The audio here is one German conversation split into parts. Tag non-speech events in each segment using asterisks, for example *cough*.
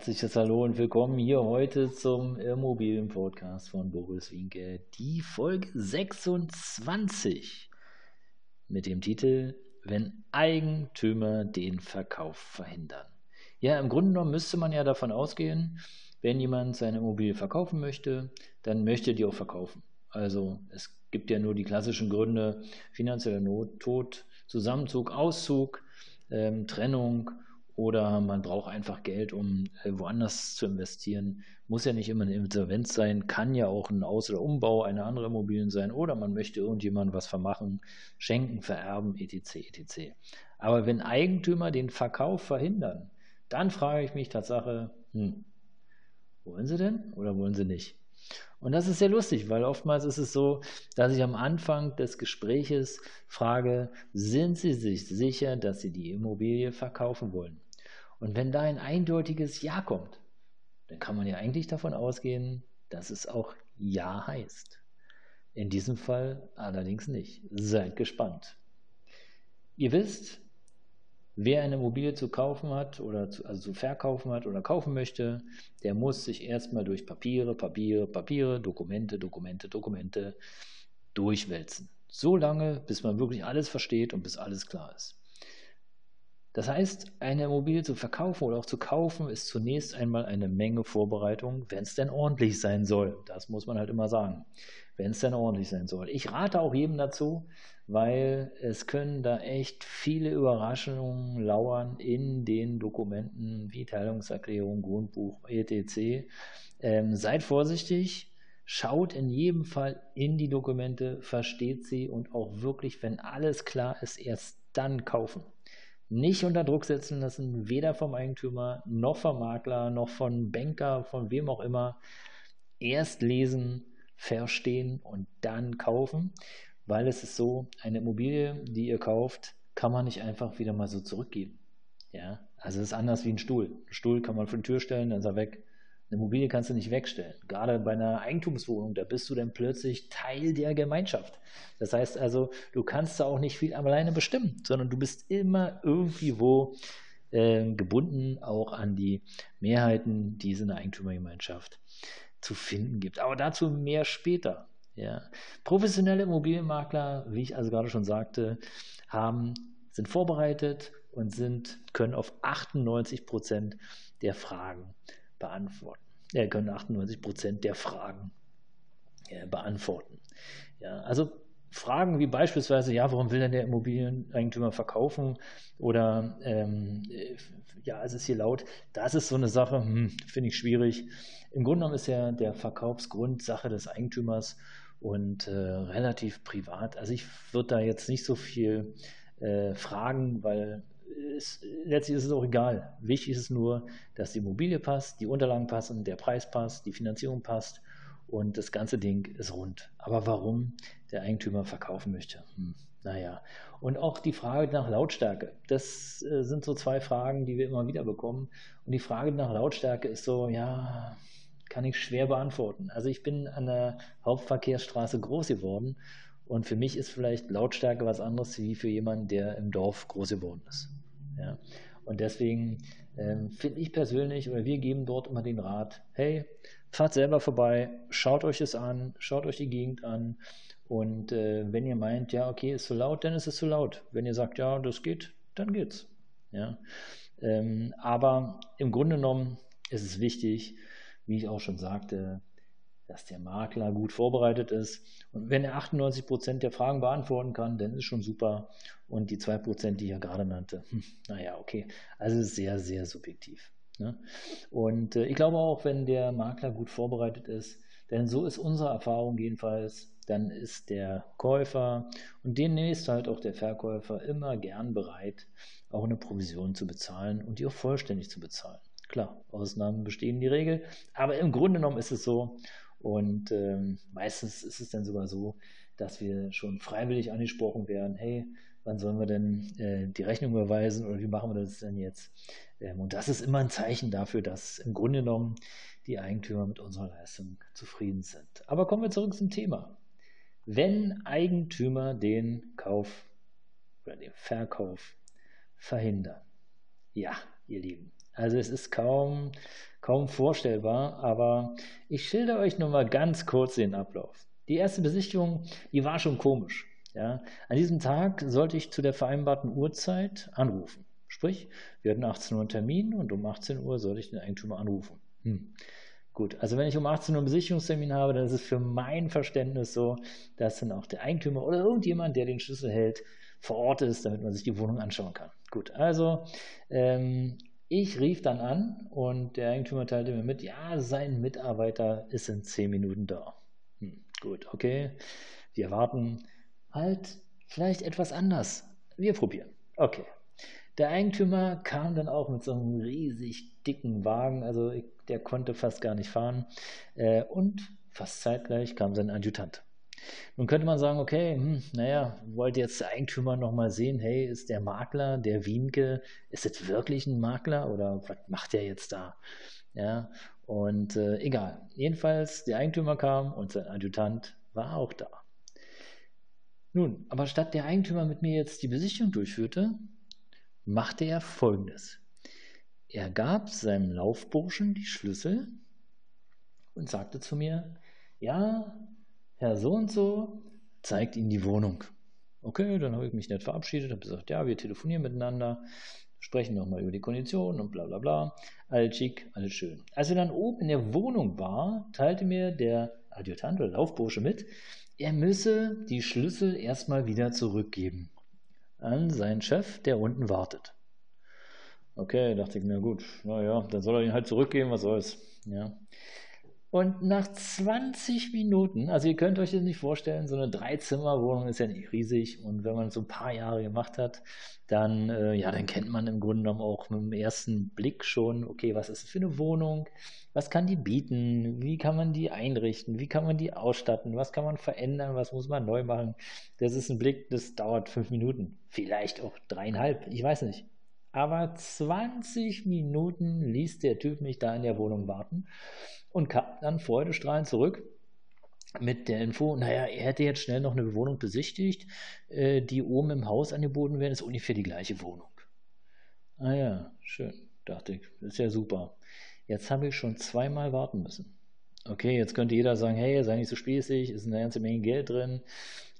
Herzliches Hallo und willkommen hier heute zum Immobilienpodcast von Boris Winke, die Folge 26 mit dem Titel Wenn Eigentümer den Verkauf verhindern. Ja, im Grunde genommen müsste man ja davon ausgehen, wenn jemand seine Immobilie verkaufen möchte, dann möchte die auch verkaufen. Also es gibt ja nur die klassischen Gründe, finanzielle Not, Tod, Zusammenzug, Auszug, ähm, Trennung oder man braucht einfach Geld, um äh, woanders zu investieren. Muss ja nicht immer eine Insolvenz sein, kann ja auch ein Aus- oder Umbau einer anderen Immobilien sein oder man möchte irgendjemandem was vermachen, schenken, vererben, etc. etc. Aber wenn Eigentümer den Verkauf verhindern, dann frage ich mich Tatsache, hm, wollen sie denn oder wollen sie nicht? Und das ist sehr lustig, weil oftmals ist es so, dass ich am Anfang des Gespräches frage, sind Sie sich sicher, dass Sie die Immobilie verkaufen wollen? Und wenn da ein eindeutiges Ja kommt, dann kann man ja eigentlich davon ausgehen, dass es auch Ja heißt. In diesem Fall allerdings nicht. Seid gespannt. Ihr wisst, wer eine Immobilie zu kaufen hat oder zu, also zu verkaufen hat oder kaufen möchte, der muss sich erstmal durch Papiere, Papiere, Papiere, Dokumente, Dokumente, Dokumente durchwälzen. So lange, bis man wirklich alles versteht und bis alles klar ist. Das heißt, eine Immobilie zu verkaufen oder auch zu kaufen, ist zunächst einmal eine Menge Vorbereitung, wenn es denn ordentlich sein soll. Das muss man halt immer sagen. Wenn es denn ordentlich sein soll. Ich rate auch jedem dazu, weil es können da echt viele Überraschungen lauern in den Dokumenten wie Teilungserklärung, Grundbuch, etc. Ähm, seid vorsichtig. Schaut in jedem Fall in die Dokumente, versteht sie und auch wirklich, wenn alles klar ist, erst dann kaufen nicht unter Druck setzen lassen, weder vom Eigentümer noch vom Makler noch von Banker, von wem auch immer. Erst lesen, verstehen und dann kaufen, weil es ist so, eine Immobilie, die ihr kauft, kann man nicht einfach wieder mal so zurückgeben. Ja, also es ist anders wie ein Stuhl. Ein Stuhl kann man vor die Tür stellen, dann ist er weg. Eine Immobilie kannst du nicht wegstellen. Gerade bei einer Eigentumswohnung, da bist du dann plötzlich Teil der Gemeinschaft. Das heißt also, du kannst da auch nicht viel alleine bestimmen, sondern du bist immer irgendwie wo äh, gebunden auch an die Mehrheiten, die es in der Eigentümergemeinschaft zu finden gibt. Aber dazu mehr später. Ja. Professionelle Immobilienmakler, wie ich also gerade schon sagte, haben, sind vorbereitet und sind, können auf 98 Prozent der Fragen beantworten. Er können 98 Prozent der Fragen ja, beantworten. Ja, also Fragen wie beispielsweise, ja, warum will denn der Immobilieneigentümer verkaufen? Oder ähm, ja, es ist hier laut. Das ist so eine Sache, hm, finde ich schwierig. Im Grunde genommen ist ja der Verkaufsgrund Sache des Eigentümers und äh, relativ privat. Also ich würde da jetzt nicht so viel äh, fragen, weil ist, letztlich ist es auch egal. Wichtig ist nur, dass die Immobilie passt, die Unterlagen passen, der Preis passt, die Finanzierung passt und das ganze Ding ist rund. Aber warum der Eigentümer verkaufen möchte? Hm, naja. Und auch die Frage nach Lautstärke. Das äh, sind so zwei Fragen, die wir immer wieder bekommen. Und die Frage nach Lautstärke ist so, ja, kann ich schwer beantworten. Also ich bin an der Hauptverkehrsstraße groß geworden und für mich ist vielleicht Lautstärke was anderes wie für jemanden, der im Dorf groß geworden ist. Ja. Und deswegen ähm, finde ich persönlich, oder wir geben dort immer den Rat, hey, fahrt selber vorbei, schaut euch es an, schaut euch die Gegend an. Und äh, wenn ihr meint, ja, okay, ist zu laut, dann ist es zu laut. Wenn ihr sagt, ja, das geht, dann geht's. Ja. Ähm, aber im Grunde genommen ist es wichtig, wie ich auch schon sagte, dass der Makler gut vorbereitet ist. Und wenn er 98 Prozent der Fragen beantworten kann, dann ist schon super. Und die 2 Prozent, die ja gerade nannte, *laughs* hm, naja, okay. Also ist sehr, sehr subjektiv. Ne? Und äh, ich glaube auch, wenn der Makler gut vorbereitet ist, denn so ist unsere Erfahrung jedenfalls, dann ist der Käufer und demnächst halt auch der Verkäufer immer gern bereit, auch eine Provision zu bezahlen und die auch vollständig zu bezahlen. Klar, Ausnahmen bestehen die Regel, aber im Grunde genommen ist es so Und ähm, meistens ist es dann sogar so, dass wir schon freiwillig angesprochen werden, hey, wann sollen wir denn äh, die Rechnung überweisen oder wie machen wir das denn jetzt? Ähm, und das ist immer ein Zeichen dafür, dass im Grunde genommen die Eigentümer mit unserer Leistung zufrieden sind. Aber kommen wir zurück zum Thema. Wenn Eigentümer den Kauf oder den Verkauf verhindern. Ja, ihr Lieben. Also es ist kaum, kaum vorstellbar, aber ich schilder euch nur mal ganz kurz den Ablauf. Die erste Besichtigung, die war schon komisch. Ja. An diesem Tag sollte ich zu der vereinbarten Uhrzeit anrufen. Sprich, wir hatten 18 Uhr einen Termin und um 18 Uhr sollte ich den Eigentümer anrufen. Hm. Gut, also wenn ich um 18 Uhr einen Besichtigungstermin habe, dann ist es für mein Verständnis so, dass dann auch der Eigentümer oder irgendjemand, der den Schlüssel hält, vor Ort ist, damit man sich die Wohnung anschauen kann. Gut, also ähm, ich rief dann an und der Eigentümer teilte mir mit, ja, sein Mitarbeiter ist in 10 Minuten da. Hm, gut, okay. Wir warten halt vielleicht etwas anders. Wir probieren. Okay. Der Eigentümer kam dann auch mit so einem riesig dicken Wagen, also der konnte fast gar nicht fahren. Äh, und fast zeitgleich kam sein Adjutant. Nun könnte man sagen, okay, hm, naja, wollt jetzt der Eigentümer nochmal sehen, hey, ist der Makler, der Wienke, ist das wirklich ein Makler oder was macht der jetzt da? Ja, und äh, egal. Jedenfalls, der Eigentümer kam und sein Adjutant war auch da. Nun, aber statt der Eigentümer mit mir jetzt die Besichtigung durchführte, machte er folgendes. Er gab seinem Laufburschen die Schlüssel und sagte zu mir, ja, Herr so und so zeigt Ihnen die Wohnung. Okay, dann habe ich mich nicht verabschiedet, habe gesagt, ja, wir telefonieren miteinander, sprechen nochmal über die Konditionen und bla bla bla. Alles schick, alles schön. Als wir dann oben in der Wohnung war, teilte mir der Adjutant oder Laufbursche mit, er müsse die Schlüssel erstmal wieder zurückgeben an seinen Chef, der unten wartet. Okay, dachte ich mir, gut, naja, dann soll er ihn halt zurückgeben, was soll's. Ja. Und nach 20 Minuten, also ihr könnt euch das nicht vorstellen, so eine Dreizimmerwohnung ist ja nicht riesig. Und wenn man so ein paar Jahre gemacht hat, dann, äh, ja, dann kennt man im Grunde genommen auch mit dem ersten Blick schon, okay, was ist das für eine Wohnung? Was kann die bieten? Wie kann man die einrichten? Wie kann man die ausstatten? Was kann man verändern? Was muss man neu machen? Das ist ein Blick, das dauert fünf Minuten. Vielleicht auch dreieinhalb. Ich weiß nicht. Aber 20 Minuten ließ der Typ mich da in der Wohnung warten und kam dann freudestrahlend zurück mit der Info, naja, er hätte jetzt schnell noch eine Wohnung besichtigt, äh, die oben im Haus angeboten werden, ist ungefähr die gleiche Wohnung. Ah ja, schön, dachte ich, ist ja super. Jetzt habe ich schon zweimal warten müssen. Okay, jetzt könnte jeder sagen, hey, sei nicht so spießig, ist eine ganze Menge Geld drin.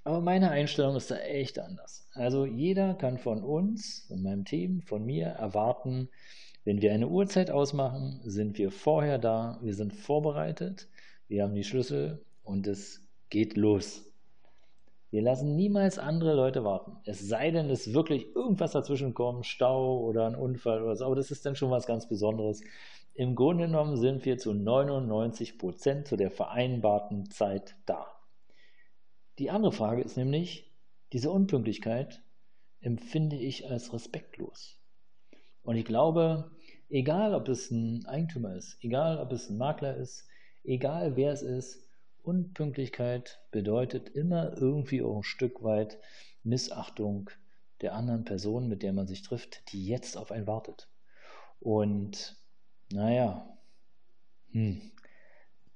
Aber meine Einstellung ist da echt anders. Also jeder kann von uns, von meinem Team, von mir erwarten, wenn wir eine Uhrzeit ausmachen, sind wir vorher da, wir sind vorbereitet, wir haben die Schlüssel und es geht los. Wir lassen niemals andere Leute warten. Es sei denn, es wirklich irgendwas dazwischen kommt, Stau oder ein Unfall oder so. Aber das ist dann schon was ganz Besonderes. Im Grunde genommen sind wir zu 99 Prozent zu der vereinbarten Zeit da. Die andere Frage ist nämlich, diese Unpünktlichkeit empfinde ich als respektlos. Und ich glaube, egal ob es ein Eigentümer ist, egal ob es ein Makler ist, egal wer es ist, Unpünktlichkeit bedeutet immer irgendwie auch ein Stück weit Missachtung der anderen Person, mit der man sich trifft, die jetzt auf einen wartet. Und naja, hm,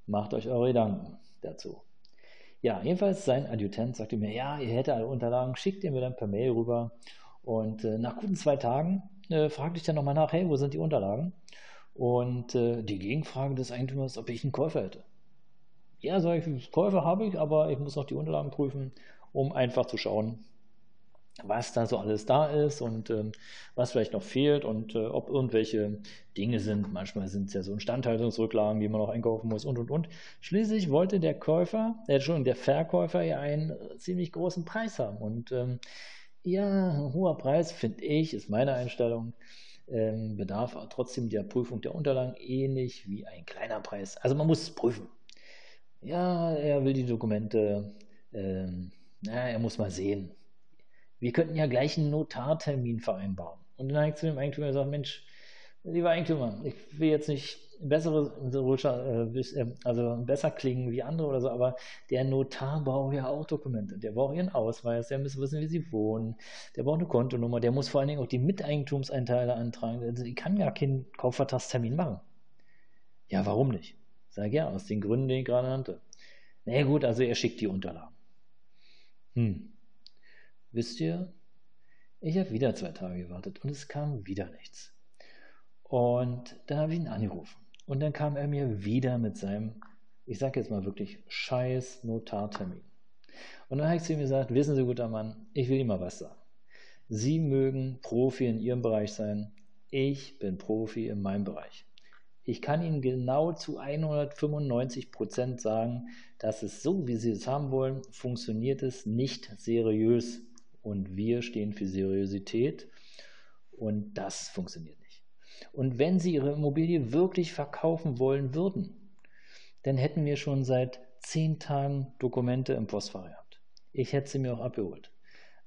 macht euch eure Gedanken dazu. Ja, jedenfalls sein Adjutant sagte mir, ja, ihr hättet alle Unterlagen, schickt ihr mir dann per Mail rüber. Und äh, nach guten zwei Tagen äh, fragte ich dann nochmal nach, hey, wo sind die Unterlagen? Und äh, die Gegenfrage des Eigentümers, ob ich einen Käufer hätte. Ja, sage ich, Käufer habe ich, aber ich muss noch die Unterlagen prüfen, um einfach zu schauen, was da so alles da ist und ähm, was vielleicht noch fehlt und äh, ob irgendwelche Dinge sind. Manchmal sind es ja so Instandhaltungsrücklagen, die man noch einkaufen muss und und und. Schließlich wollte der Käufer, äh, schon der Verkäufer ja einen ziemlich großen Preis haben und ähm, ja, ein hoher Preis, finde ich, ist meine Einstellung, ähm, bedarf trotzdem der Prüfung der Unterlagen ähnlich wie ein kleiner Preis. Also man muss es prüfen. Ja, er will die Dokumente, ähm, na, er muss mal sehen wir könnten ja gleich einen Notartermin vereinbaren. Und dann habe ich zu dem Eigentümer gesagt, Mensch, lieber Eigentümer, ich will jetzt nicht bessere, äh, also besser klingen wie andere oder so, aber der Notar braucht ja auch Dokumente. Der braucht ihren Ausweis, der muss wissen, wie sie wohnen, der braucht eine Kontonummer, der muss vor allen Dingen auch die Miteigentumsanteile antragen. Also ich kann gar keinen Kaufvertragstermin machen. Ja, warum nicht? Sag ja, aus den Gründen, die ich gerade nannte. Na nee, gut, also er schickt die Unterlagen. Hm. Wisst ihr, ich habe wieder zwei Tage gewartet und es kam wieder nichts. Und dann habe ich ihn angerufen. Und dann kam er mir wieder mit seinem, ich sage jetzt mal wirklich, scheiß Notartermin. Und dann habe ich zu ihm gesagt, wissen Sie, guter Mann, ich will Ihnen mal was sagen. Sie mögen Profi in Ihrem Bereich sein. Ich bin Profi in meinem Bereich. Ich kann Ihnen genau zu 195 Prozent sagen, dass es so, wie Sie es haben wollen, funktioniert es nicht seriös. Und wir stehen für Seriosität und das funktioniert nicht. Und wenn Sie Ihre Immobilie wirklich verkaufen wollen würden, dann hätten wir schon seit zehn Tagen Dokumente im Postfach gehabt. Ich hätte sie mir auch abgeholt.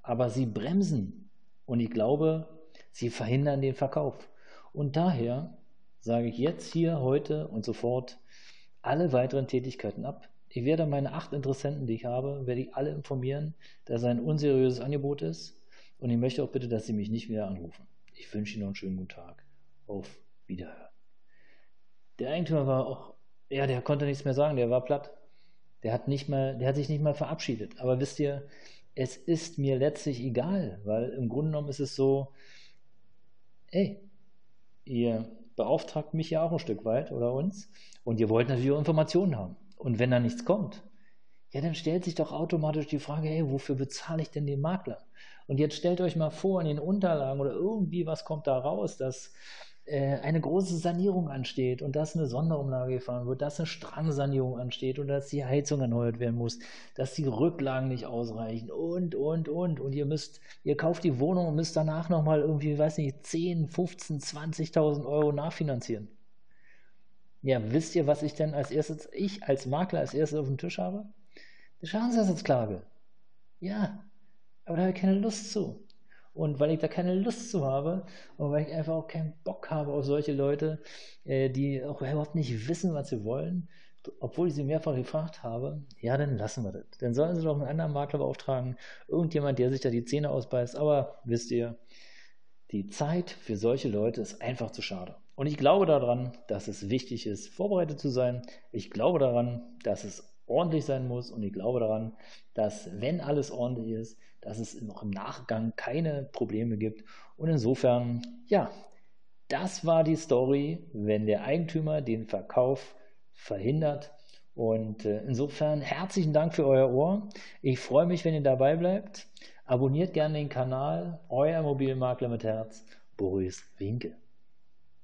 Aber Sie bremsen und ich glaube, Sie verhindern den Verkauf. Und daher sage ich jetzt hier, heute und sofort alle weiteren Tätigkeiten ab. Ich werde meine acht Interessenten, die ich habe, werde ich alle informieren, dass es ein unseriöses Angebot ist. Und ich möchte auch bitte, dass Sie mich nicht mehr anrufen. Ich wünsche Ihnen noch einen schönen guten Tag auf Wiederhören. Der Eigentümer war auch, ja, der konnte nichts mehr sagen, der war platt. Der hat nicht mal, der hat sich nicht mal verabschiedet. Aber wisst ihr, es ist mir letztlich egal, weil im Grunde genommen ist es so, ey, ihr beauftragt mich ja auch ein Stück weit oder uns und ihr wollt natürlich auch Informationen haben. Und wenn da nichts kommt, ja, dann stellt sich doch automatisch die Frage, hey, wofür bezahle ich denn den Makler? Und jetzt stellt euch mal vor, in den Unterlagen oder irgendwie was kommt da raus, dass äh, eine große Sanierung ansteht und dass eine Sonderumlage gefahren wird, dass eine Strangsanierung ansteht und dass die Heizung erneuert werden muss, dass die Rücklagen nicht ausreichen und, und, und. Und ihr müsst, ihr kauft die Wohnung und müsst danach nochmal irgendwie, weiß nicht, 10, 15, 20.000 Euro nachfinanzieren. Ja, wisst ihr, was ich denn als erstes, ich als Makler als erstes auf dem Tisch habe? Die Schadensersatzklage. Ja, aber da habe ich keine Lust zu. Und weil ich da keine Lust zu habe und weil ich einfach auch keinen Bock habe auf solche Leute, äh, die auch überhaupt nicht wissen, was sie wollen, obwohl ich sie mehrfach gefragt habe, ja, dann lassen wir das. Dann sollen sie doch einen anderen Makler beauftragen, irgendjemand, der sich da die Zähne ausbeißt. Aber wisst ihr, die Zeit für solche Leute ist einfach zu schade. Und ich glaube daran, dass es wichtig ist, vorbereitet zu sein. Ich glaube daran, dass es ordentlich sein muss und ich glaube daran, dass wenn alles ordentlich ist, dass es noch im Nachgang keine Probleme gibt. Und insofern, ja, das war die Story, wenn der Eigentümer den Verkauf verhindert. Und äh, insofern herzlichen Dank für euer Ohr. Ich freue mich, wenn ihr dabei bleibt. Abonniert gerne den Kanal. Euer Immobilienmakler mit Herz, Boris Winke.